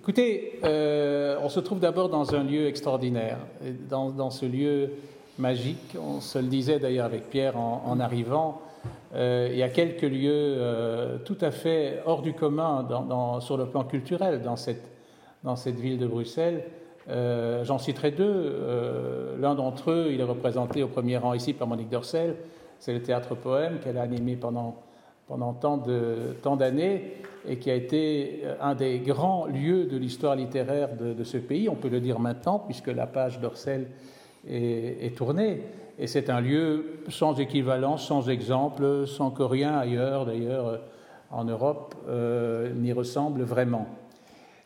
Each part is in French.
Écoutez, euh, on se trouve d'abord dans un lieu extraordinaire, dans, ce lieu magique. On se le disait d'ailleurs avec Pierre en, arrivant. Euh, il y a quelques lieux euh, tout à fait hors du commun sur le plan culturel dans cette, ville de Bruxelles. J'en citerai deux. L'un d'entre eux, il est représenté au premier rang ici par Monique Dorcel. C'est le théâtre poème qu'elle a animé pendant pendant tant d'années et qui a été euh, un des grands lieux de l'histoire littéraire de, ce pays. On peut le dire maintenant puisque la page d'Orcel est, tournée. Et c'est un lieu sans équivalent, sans exemple, sans que rien ailleurs, d'ailleurs, euh, en Europe, euh, n'y ressemble vraiment.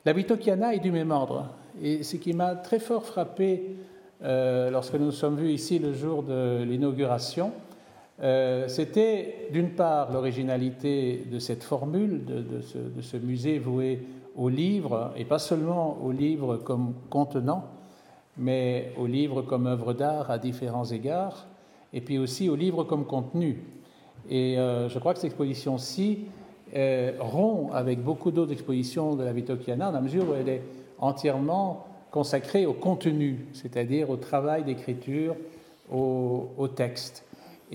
La Vitokiana est du même ordre. Et ce qui m'a très fort frappé lorsque nous nous sommes vus ici le jour de l'inauguration, euh, c'était d'une part l'originalité de cette formule, de, ce, musée voué au livre, et pas seulement au livre comme contenant, mais au livre comme œuvre d'art à différents égards, et puis aussi au livre comme contenu. Et euh, je crois que cette exposition-ci euh, rompt avec beaucoup d'autres expositions de la Vitokiana, dans la mesure où elle est entièrement consacrée au contenu, c'est-à-dire au travail d'écriture, au texte.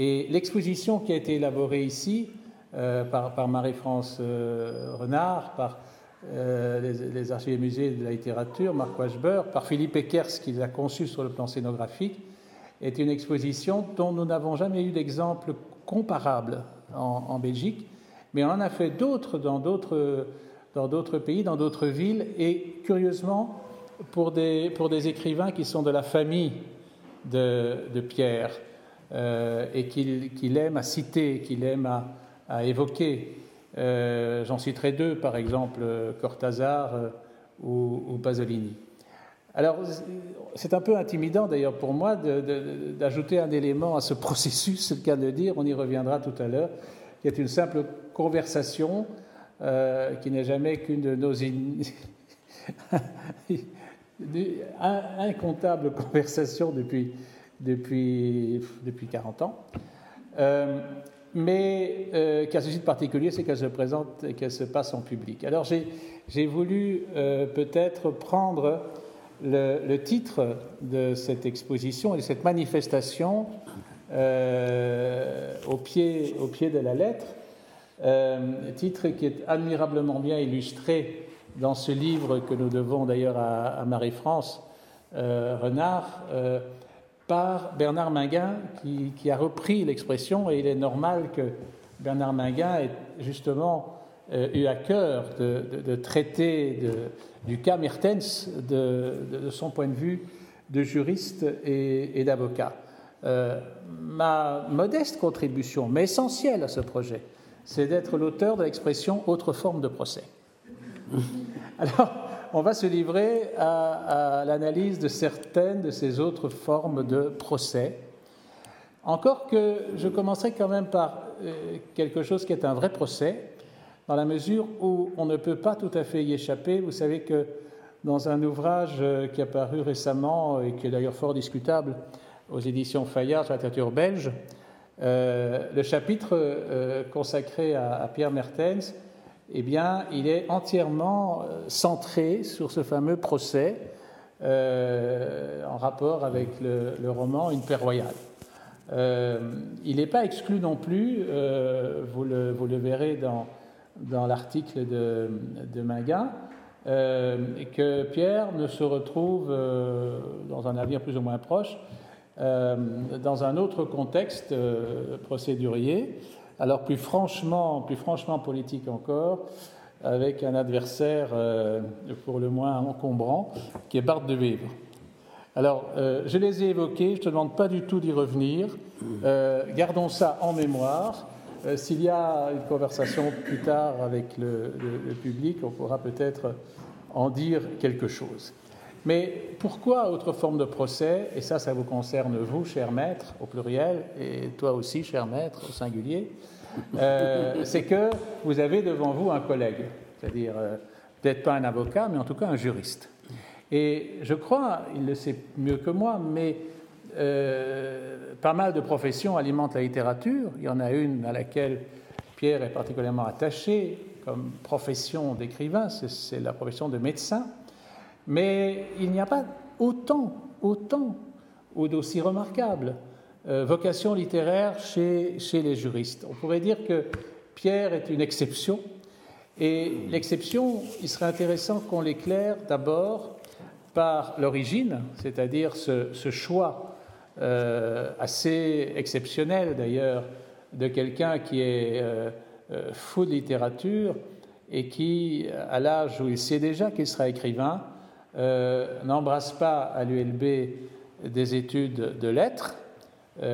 Et l'exposition qui a été élaborée ici euh, par, Marie-France euh, Renard, par euh, les, archives et musées de la littérature, Marc Wachber, par Philippe Eckers, qui l'a conçue sur le plan scénographique, est une exposition dont nous n'avons jamais eu d'exemple comparable en, Belgique, mais on en a fait d'autres dans d'autres pays, dans d'autres villes, et curieusement, pour des, pour des écrivains qui sont de la famille de Pierre. Euh, et qu'il aime à citer, qu'il aime à, évoquer. Euh, j'en citerai deux, par exemple Cortázar euh, ou, Pasolini. Alors, c'est un peu intimidant d'ailleurs pour moi d'ajouter un élément à ce processus, c'est le cas de dire, on y reviendra tout à l'heure, qui est une simple conversation qui n'est jamais qu'une de nos incomptables conversations depuis depuis, depuis 40 ans. Euh, mais euh, qui a ceci de particulier, c'est qu'elle se présente et qu'elle se passe en public. Alors j'ai voulu euh, peut-être prendre le, titre de cette exposition et de cette manifestation au, pied, au pied de la lettre, titre qui est admirablement bien illustré dans ce livre que nous devons d'ailleurs à Marie-France Renard par Bernard Minguin, qui, a repris l'expression, et il est normal que Bernard Minguin ait justement euh, eu à cœur de, traiter du cas Mertens de, son point de vue de juriste et, d'avocat. Euh, ma modeste contribution, mais essentielle à ce projet, c'est d'être l'auteur de l'expression autre forme de procès. Alors, on va se livrer à, l'analyse de certaines de ces autres formes de procès. Encore que je commencerai quand même par euh, quelque chose qui est un vrai procès, dans la mesure où on ne peut pas tout à fait y échapper. Vous savez que dans un ouvrage euh, qui a paru récemment et qui est d'ailleurs fort discutable aux éditions Fayard sur la littérature belge, euh, le chapitre consacré à Pierre Mertens eh bien, il est entièrement euh, centré sur ce fameux procès euh, en rapport avec le, roman Une paix royale. Euh, il n'est pas exclu non plus, vous, le, verrez dans, l'article de, de que Pierre ne se retrouve dans un avenir plus ou moins proche dans un autre contexte procédurier alors plus franchement, plus franchement politique encore, avec un adversaire euh, pour le moins encombrant, qui est Bart de Wever. Alors, euh, je les ai évoqués, je ne te demande pas du tout d'y revenir. Euh, gardons ça en mémoire. S'il y a une conversation plus tard avec le public, on pourra peut-être en dire quelque chose. Mais pourquoi autre forme de procès Et ça, ça vous concerne vous, cher maître, au pluriel, et toi aussi, cher maître, au singulier. Euh, c'est que vous avez devant vous un collègue, c'est-à-dire euh, peut-être pas un avocat, mais en tout cas un juriste. Et je crois, il le sait mieux que moi, mais euh, pas mal de professions alimentent la littérature. Il y en a une à laquelle Pierre est particulièrement attaché, comme profession d'écrivain, c'est la profession de médecin, mais il n'y a pas autant, autant ou d'aussi remarquable vocation littéraire chez, les juristes. On pourrait dire que Pierre est une exception, et l'exception, il serait intéressant qu'on l'éclaire d'abord par l'origine, c'est-à-dire ce, choix euh, assez exceptionnel d'ailleurs de quelqu'un qui est euh, euh, fou de littérature et qui, à l'âge où il sait déjà qu'il sera écrivain, n'embrasse pas à l'ULB des études de lettres.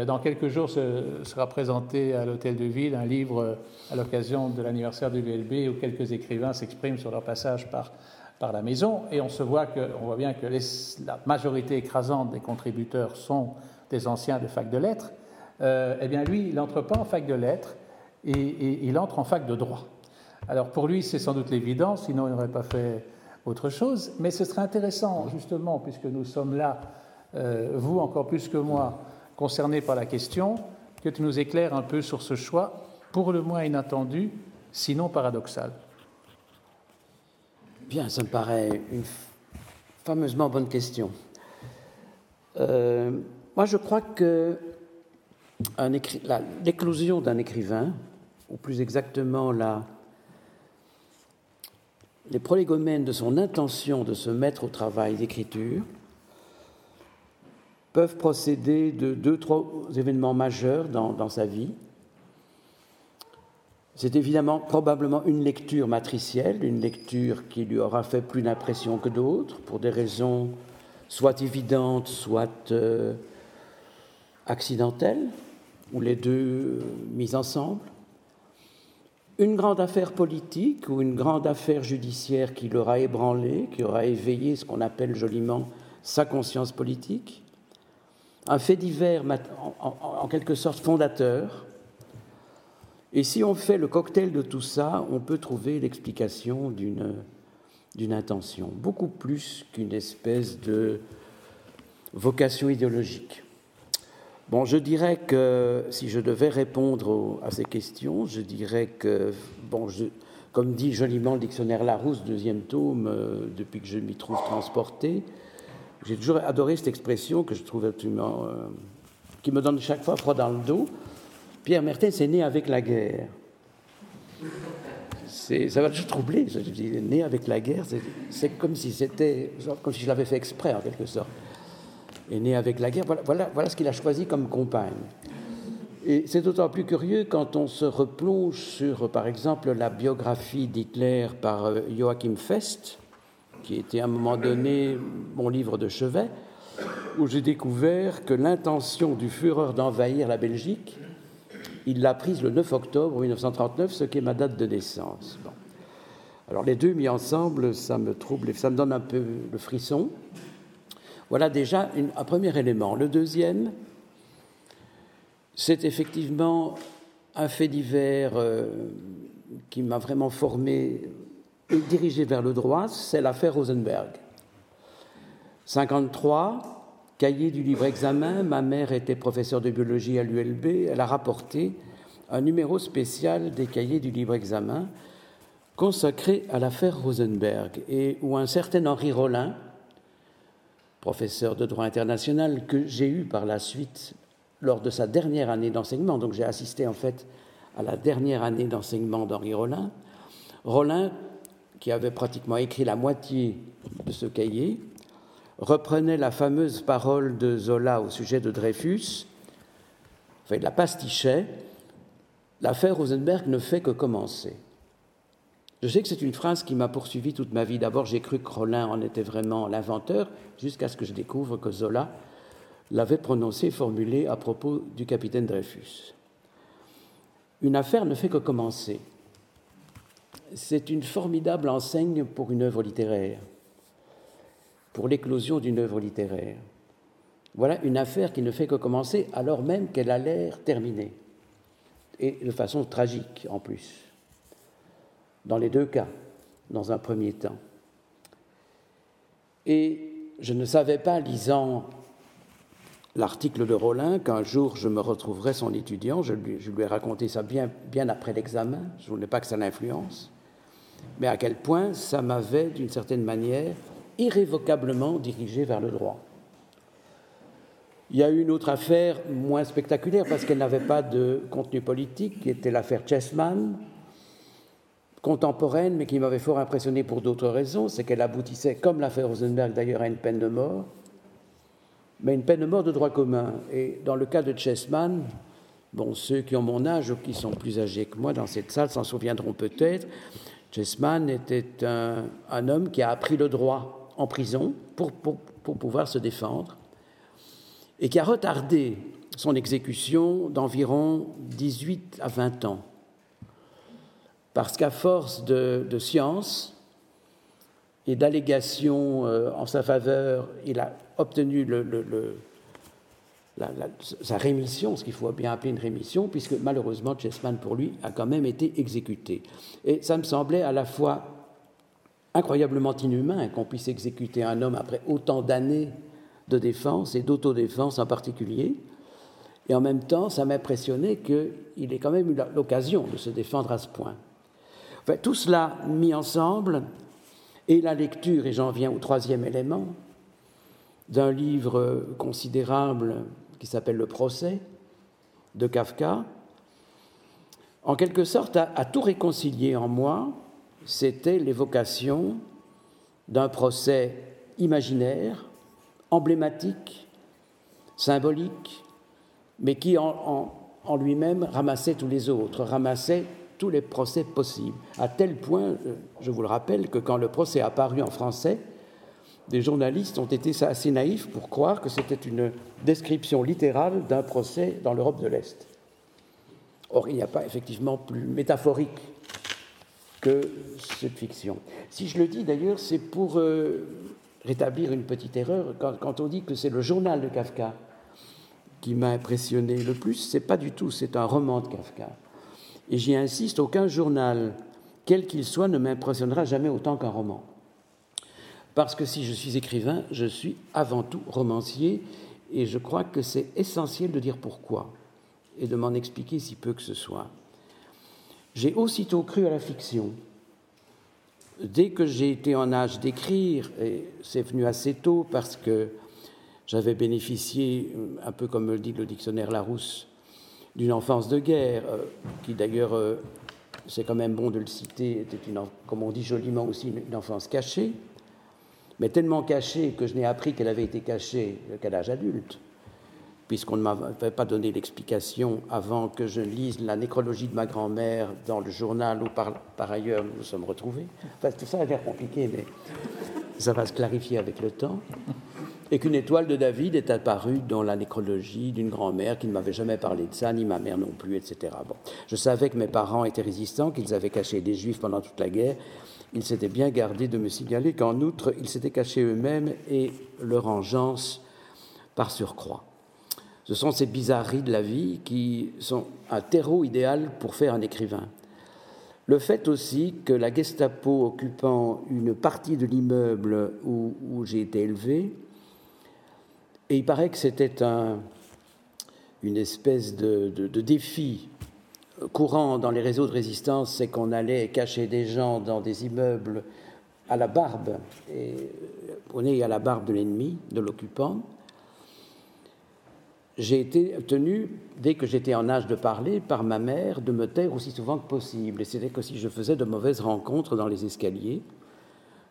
Dans quelques jours sera présenté à l'Hôtel de Ville un livre à l'occasion de l'anniversaire de l'ULB où quelques écrivains s'expriment sur leur passage par, par la maison. Et on se voit que, on voit bien que la majorité écrasante des contributeurs sont des anciens de fac de lettres, euh, eh bien lui, il n'entre pas en fac de lettres et, il entre en fac de droit. Alors pour lui, c'est sans doute l'évidence, sinon il n'aurait pas fait autre chose, mais ce serait intéressant, justement, puisque nous sommes là, euh, vous encore plus que moi, concernés par la question, que tu nous éclaires un peu sur ce choix, pour le moins inattendu, sinon paradoxal. Bien, ça me paraît une fameusement bonne question. Euh, moi, je crois que l'éclosion d'un écrivain, ou plus exactement les prolégomènes de son intention de se mettre au travail d'écriture, peuvent procéder de deux, trois événements majeurs dans, sa vie. C'est évidemment probablement une lecture matricielle, une lecture qui lui aura fait plus d'impression que d'autres, pour des raisons soit évidentes, soit euh, accidentelle, ou les deux euh, mis ensemble, une grande affaire politique ou une grande affaire judiciaire qui l'aura ébranlé, qui aura éveillé ce qu'on appelle joliment sa conscience politique, un fait divers en, quelque sorte fondateur. Et si on fait le cocktail de tout ça, on peut trouver l'explication d'une intention, beaucoup plus qu'une espèce de vocation idéologique. Bon, je dirais que si je devais répondre à ces questions, je dirais que, bon, comme dit joliment le dictionnaire Larousse, deuxième tome, euh, depuis que je m'y trouve transporté, j'ai toujours adoré cette expression que je trouve absolument. Euh, qui me donne chaque fois froid dans le dos. Pierre Mertens est né avec la guerre. Ça va toujours dis, né avec la guerre, c'est comme si c'était. comme si je l'avais fait exprès, en quelque sorte est né avec la guerre. Voilà, voilà, ce qu'il a choisi comme compagne. Et c'est d'autant plus curieux quand on se replonge sur, par exemple, la biographie d'Hitler par euh, Joachim Fest, qui était à un moment donné mon livre de chevet, où j'ai découvert que l'intention du Führer d'envahir la Belgique, il l'a prise le 9 octobre 1939, ce qui est ma date de naissance. Alors les deux mis ensemble, ça me trouble, ça me donne un peu le frisson. Voilà déjà un premier élément. Le deuxième, c'est effectivement un fait divers euh, qui m'a vraiment formé et dirigé vers le droit, c'est l'affaire Rosenberg. 53, cahier du livre examen, ma mère était professeure de biologie à l'ULB, elle a rapporté un numéro spécial des cahiers du livre examen consacré à l'affaire Rosenberg et où un certain Henri Rollin, professeur de droit international que j'ai eu par la suite lors de sa dernière année d'enseignement. Donc j'ai assisté en fait à la dernière année d'enseignement d'Henri Rollin. Rollin, qui avait pratiquement écrit la moitié de ce cahier, reprenait la fameuse parole de Zola au sujet de Dreyfus, enfin, la pastichait. L'affaire Rosenberg ne fait que commencer. Je sais que c'est une phrase qui m'a poursuivi toute ma vie. D'abord, j'ai cru que Rollin en était vraiment l'inventeur, jusqu'à ce que je découvre que Zola l'avait prononcée, formulée à propos du capitaine Dreyfus. Une affaire ne fait que commencer. C'est une formidable enseigne pour une œuvre littéraire, pour l'éclosion d'une œuvre littéraire. Voilà une affaire qui ne fait que commencer alors même qu'elle a l'air terminée, et de façon tragique en plus dans les deux cas, dans un premier temps. Et je ne savais pas, lisant l'article de Rollin, qu'un jour je me retrouverais son étudiant. Je lui, ai raconté ça bien, bien après l'examen. Je ne voulais pas que ça l'influence. Mais à quel point ça m'avait, d'une certaine manière, irrévocablement dirigé vers le droit. Il y a eu une autre affaire moins spectaculaire parce qu'elle n'avait pas de contenu politique, qui était l'affaire Chessman, contemporaine, mais qui m'avait fort impressionné pour d'autres raisons. C'est qu'elle aboutissait, comme l'affaire Rosenberg d'ailleurs, à une peine de mort, mais une peine de mort de droit commun. Et dans le cas de Chessman, bon, ceux qui ont mon âge ou qui sont plus âgés que moi dans cette salle s'en souviendront peut-être, Chessman était un, homme qui a appris le droit en prison pour, pouvoir se défendre et qui a retardé son exécution d'environ 18 à 20 ans. Parce qu'à force de, de science et d'allégations euh, en sa faveur, il a obtenu le, sa rémission, ce qu'il faut bien appeler une rémission, puisque malheureusement Chessman, pour lui, a quand même été exécuté. Et ça me semblait à la fois incroyablement inhumain qu'on puisse exécuter un homme après autant d'années de défense et d'autodéfense en particulier. Et en même temps, ça m'impressionnait qu'il ait quand même eu l'occasion de se défendre à ce point. Enfin, tout cela mis ensemble, et la lecture, et j'en viens au troisième élément, d'un livre considérable qui s'appelle Le procès de Kafka, en quelque sorte, à tout réconcilier en moi, c'était l'évocation d'un procès imaginaire emblématique, symbolique, mais qui en, lui-même ramassait tous les autres, ramassait tous les procès possibles, à tel point, euh, je vous le rappelle, que quand le procès a apparu en français, des journalistes ont été assez naïfs pour croire que c'était une description littérale d'un procès dans l'Europe de l'Est. Or, il n'y a pas effectivement plus métaphorique que cette fiction. Si je le dis d'ailleurs, c'est pour euh, rétablir une petite erreur. Quand, on dit que c'est le journal de Kafka qui m'a impressionné le plus, c'est pas du tout, c'est un roman de Kafka. Et j'y insiste, aucun journal, quel qu'il soit, ne m'impressionnera jamais autant qu'un roman. Parce que si je suis écrivain, je suis avant tout romancier, et je crois que c'est essentiel de dire pourquoi, et de m'en expliquer si peu que ce soit. J'ai aussitôt cru à la fiction, dès que j'ai été en âge d'écrire, et c'est venu assez tôt parce que j'avais bénéficié, un peu comme le dit le dictionnaire Larousse, d'une enfance de guerre, euh, qui d'ailleurs, euh, c'est quand même bon de le citer, était une, comme on dit joliment aussi, une enfance cachée, mais tellement cachée que je n'ai appris qu'elle avait été cachée qu'à l'âge adulte puisqu'on ne m'avait pas donné l'explication avant que je lise la nécrologie de ma grand-mère dans le journal où par, par ailleurs nous nous sommes retrouvés. Enfin, tout ça a l'air compliqué, mais ça va se clarifier avec le temps. Et qu'une étoile de David est apparue dans la nécrologie d'une grand-mère qui ne m'avait jamais parlé de ça, ni ma mère non plus, etc. Bon. Je savais que mes parents étaient résistants, qu'ils avaient caché des juifs pendant toute la guerre. Ils s'étaient bien gardés de me signaler qu'en outre, ils s'étaient cachés eux-mêmes et leur engeance par surcroît. Ce sont ces bizarreries de la vie qui sont un terreau idéal pour faire un écrivain. Le fait aussi que la Gestapo occupant une partie de l'immeuble où, j'ai été élevé, et il paraît que c'était un, une espèce de, défi courant dans les réseaux de résistance, c'est qu'on allait cacher des gens dans des immeubles à la barbe, et on est à la barbe de l'ennemi, de l'occupant j'ai été tenu, dès que j'étais en âge de parler, par ma mère, de me taire aussi souvent que possible. Et c'était que si je faisais de mauvaises rencontres dans les escaliers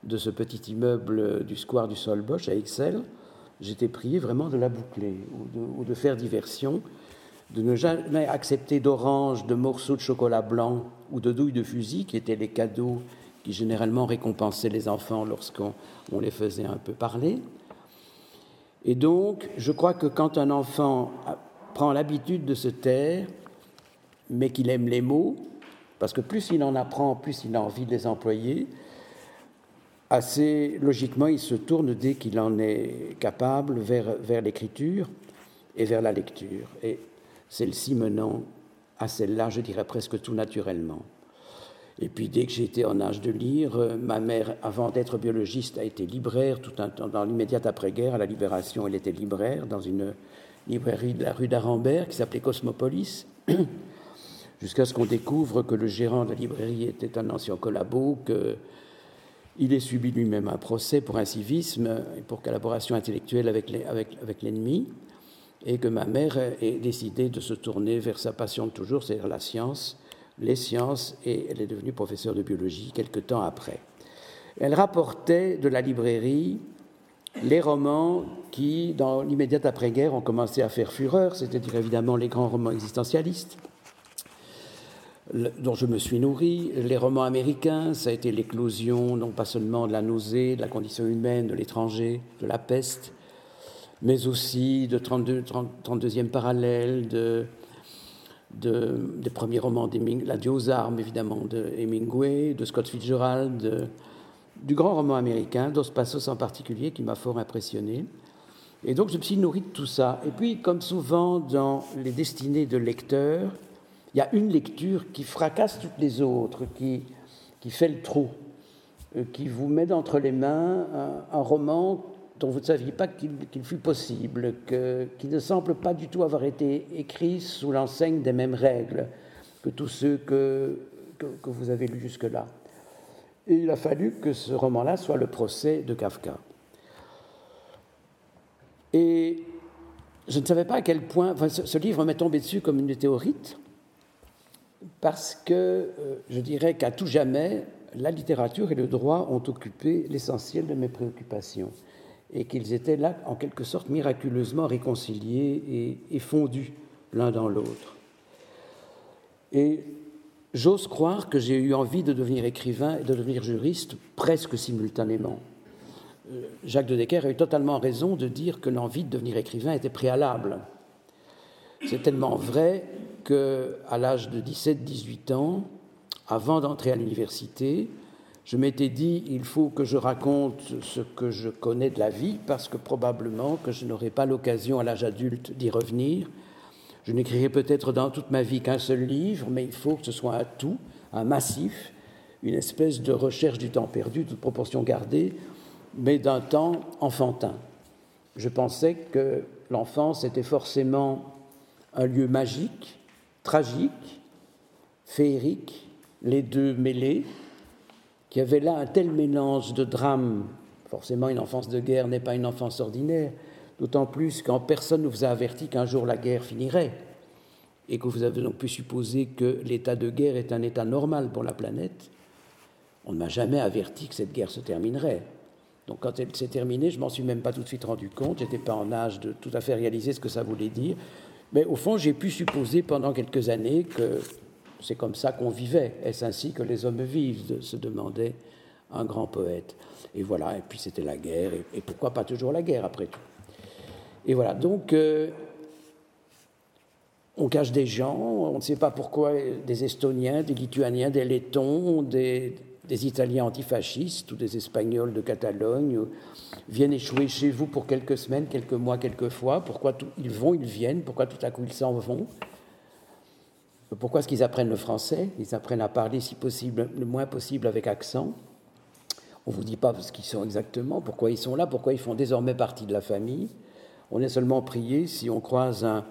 de ce petit immeuble du square du Solbosch à Excel, j'étais prié vraiment de la boucler ou de, faire diversion, de ne jamais accepter d'orange, de morceaux de chocolat blanc ou de douilles de fusil, qui étaient les cadeaux qui généralement récompensaient les enfants lorsqu'on les faisait un peu parler. Et donc, je crois que quand un enfant prend l'habitude de se taire, mais qu'il aime les mots, parce que plus il en apprend, plus il a envie de les employer, assez logiquement, il se tourne dès qu'il en est capable vers, vers l'écriture et vers la lecture. Celle-ci menant à celle-là, je dirais presque tout naturellement. Et puis dès que j'étais en âge de lire, euh, ma mère, avant d'être biologiste, a été libraire tout un temps, dans l'immédiate après-guerre, à la Libération, elle était libraire dans une librairie de la rue d'Arambert qui s'appelait Cosmopolis, jusqu'à ce qu'on découvre que le gérant de la librairie était un ancien collabo, qu'il ait subi lui-même un procès pour incivisme et pour collaboration intellectuelle avec l'ennemi, et que ma mère ait décidé de se tourner vers sa passion de toujours, c'est-à-dire la science, les sciences, et elle est devenue professeure de biologie quelque temps après. Elle rapportait de la librairie les romans qui, dans l'immédiate après-guerre, ont commencé à faire fureur, c'est-à-dire évidemment les grands romans existentialistes, dont je me suis nourri, les romans américains, ça a été l'éclosion non pas seulement de la nausée, de la condition humaine, de l'étranger, de la peste, mais aussi de 32, 32e parallèle, de, des premiers romans d'Hemingway, aux armes évidemment, de Hemingway, de Scott Fitzgerald, du grand roman américain, Dos Passos en particulier, qui m'a fort impressionné. Et donc je me suis nourri de tout ça. Et puis, comme souvent dans les destinées de lecteurs, il y a une lecture qui fracasse toutes les autres, qui, qui fait le trou, euh, qui vous met entre les mains un, roman dont vous ne saviez pas qu'il fut possible, qui ne semble pas du tout avoir été écrit sous l'enseigne des mêmes règles que tous ceux que, vous avez lus jusque-là. Et il a fallu que ce roman-là soit le procès de Kafka. Et je ne savais pas à quel point, ce, livre m'est tombé dessus comme une météorite, parce que euh, je dirais qu'à tout jamais, la littérature et le droit ont occupé l'essentiel de mes préoccupations, et qu'ils étaient là, en quelque sorte, miraculeusement réconciliés et, fondus l'un dans l'autre. Et J'ose croire que j'ai eu envie de devenir écrivain et de devenir juriste presque simultanément. Euh, Jacques de Decker a eu totalement raison de dire que l'envie de devenir écrivain était préalable. C'est tellement vrai qu'à l'âge de 17-18 ans, avant d'entrer à l'université, je m'étais dit il faut que je raconte ce que je connais de la vie parce que probablement que je n'aurai pas l'occasion à l'âge adulte d'y revenir je n'écrirai peut-être dans toute ma vie qu'un seul livre, mais il faut que ce soit un tout, un massif, une espèce de recherche du temps perdu, toute proportion gardée, mais d'un temps enfantin. Je pensais que l'enfance était forcément un lieu magique, tragique, féerique, les deux mêlés, qui avait là un tel mélange de drames. Forcément, une enfance de guerre n'est pas une enfance ordinaire, d'autant plus quand personne ne vous a averti qu'un jour la guerre finirait, et que vous avez donc pu supposer que l'état de guerre est un état normal pour la planète. On ne m'a jamais averti que cette guerre se terminerait. Donc quand elle s'est terminée, je m'en suis même pas tout de suite rendu compte, j'étais pas en âge de tout à fait réaliser ce que ça voulait dire. Mais au fond, j'ai pu supposer pendant quelques années que c'est comme ça qu'on vivait. Est-ce ainsi que les hommes vivent se demandait un grand poète. Et voilà, et puis c'était la guerre, et pourquoi pas toujours la guerre après tout et voilà, donc euh, on cache des gens, on ne sait pas pourquoi des Estoniens, des Lituaniens, des Lettons, des, Italiens antifascistes ou des Espagnols de Catalogne viennent échouer chez vous pour quelques semaines, quelques mois, quelques fois. Pourquoi ils vont, ils viennent, pourquoi tout à coup ils s'en vont Pourquoi est-ce qu'ils apprennent le français? Ils apprennent à parler, si possible, le moins possible avec accent. On ne vous dit pas ce qu'ils sont exactement, pourquoi ils sont là, pourquoi ils font désormais partie de la famille. On est seulement prié, si on croise un,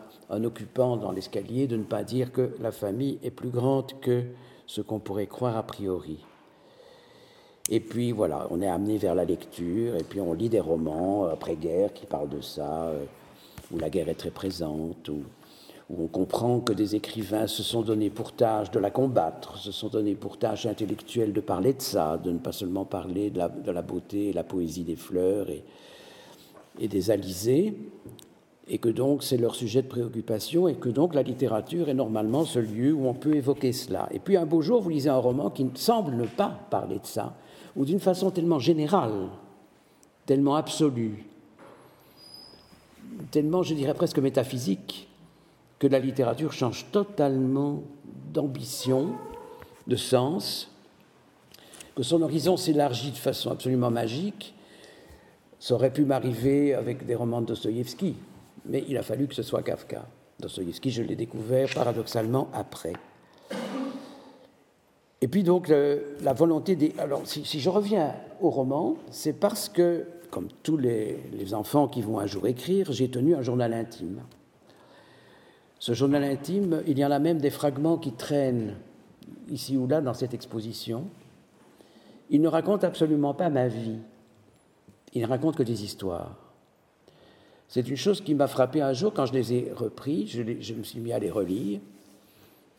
occupant dans l'escalier, de ne pas dire que la famille est plus grande que ce qu'on pourrait croire a priori. Et puis voilà, on est amené vers la lecture, et puis on lit des romans après-guerre qui parlent de ça, euh, où la guerre est très présente, où, on comprend que des écrivains se sont donnés pour tâche de la combattre, se sont donnés pour tâche intellectuelle de parler de ça, de ne pas seulement parler de la, beauté et la poésie des fleurs et, et des alizés, et que donc c'est leur sujet de préoccupation, et que donc la littérature est normalement ce lieu où on peut évoquer cela. Et puis un beau jour, vous lisez un roman qui ne semble ne pas parler de ça, ou d'une façon tellement générale, tellement absolue, tellement, je dirais presque métaphysique, que la littérature change totalement d'ambition, de sens, que son horizon s'élargit de façon absolument magique, ça aurait pu m'arriver avec des romans de Dostoïevski, mais il a fallu que ce soit Kafka. Dostoïevski, je l'ai découvert paradoxalement après. Et puis donc la volonté des... Alors si, je reviens au roman, c'est parce que, comme tous les, les, enfants qui vont un jour écrire, j'ai tenu un journal intime. Ce journal intime, il y en a même des fragments qui traînent ici ou là dans cette exposition. Il ne raconte absolument pas ma vie. Il ne raconte que des histoires. C'est une chose qui m'a frappé un jour quand je les ai repris, je, me suis mis à les relire,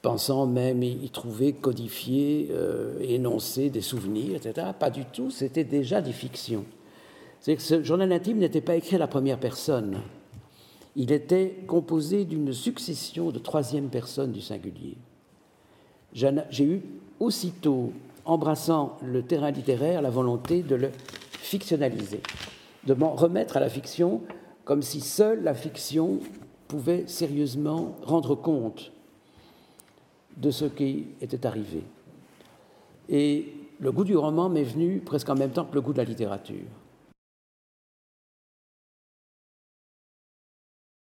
pensant même y trouver codifié, euh, énoncé des souvenirs, etc. Pas du tout, c'était déjà des fictions. C'est que ce journal intime n'était pas écrit à la première personne. Il était composé d'une succession de troisième personnes du singulier. J'ai eu aussitôt, embrassant le terrain littéraire, la volonté de le fictionnaliser, de m'en remettre à la fiction comme si seule la fiction pouvait sérieusement rendre compte de ce qui était arrivé. Et le goût du roman m'est venu presque en même temps que le goût de la littérature.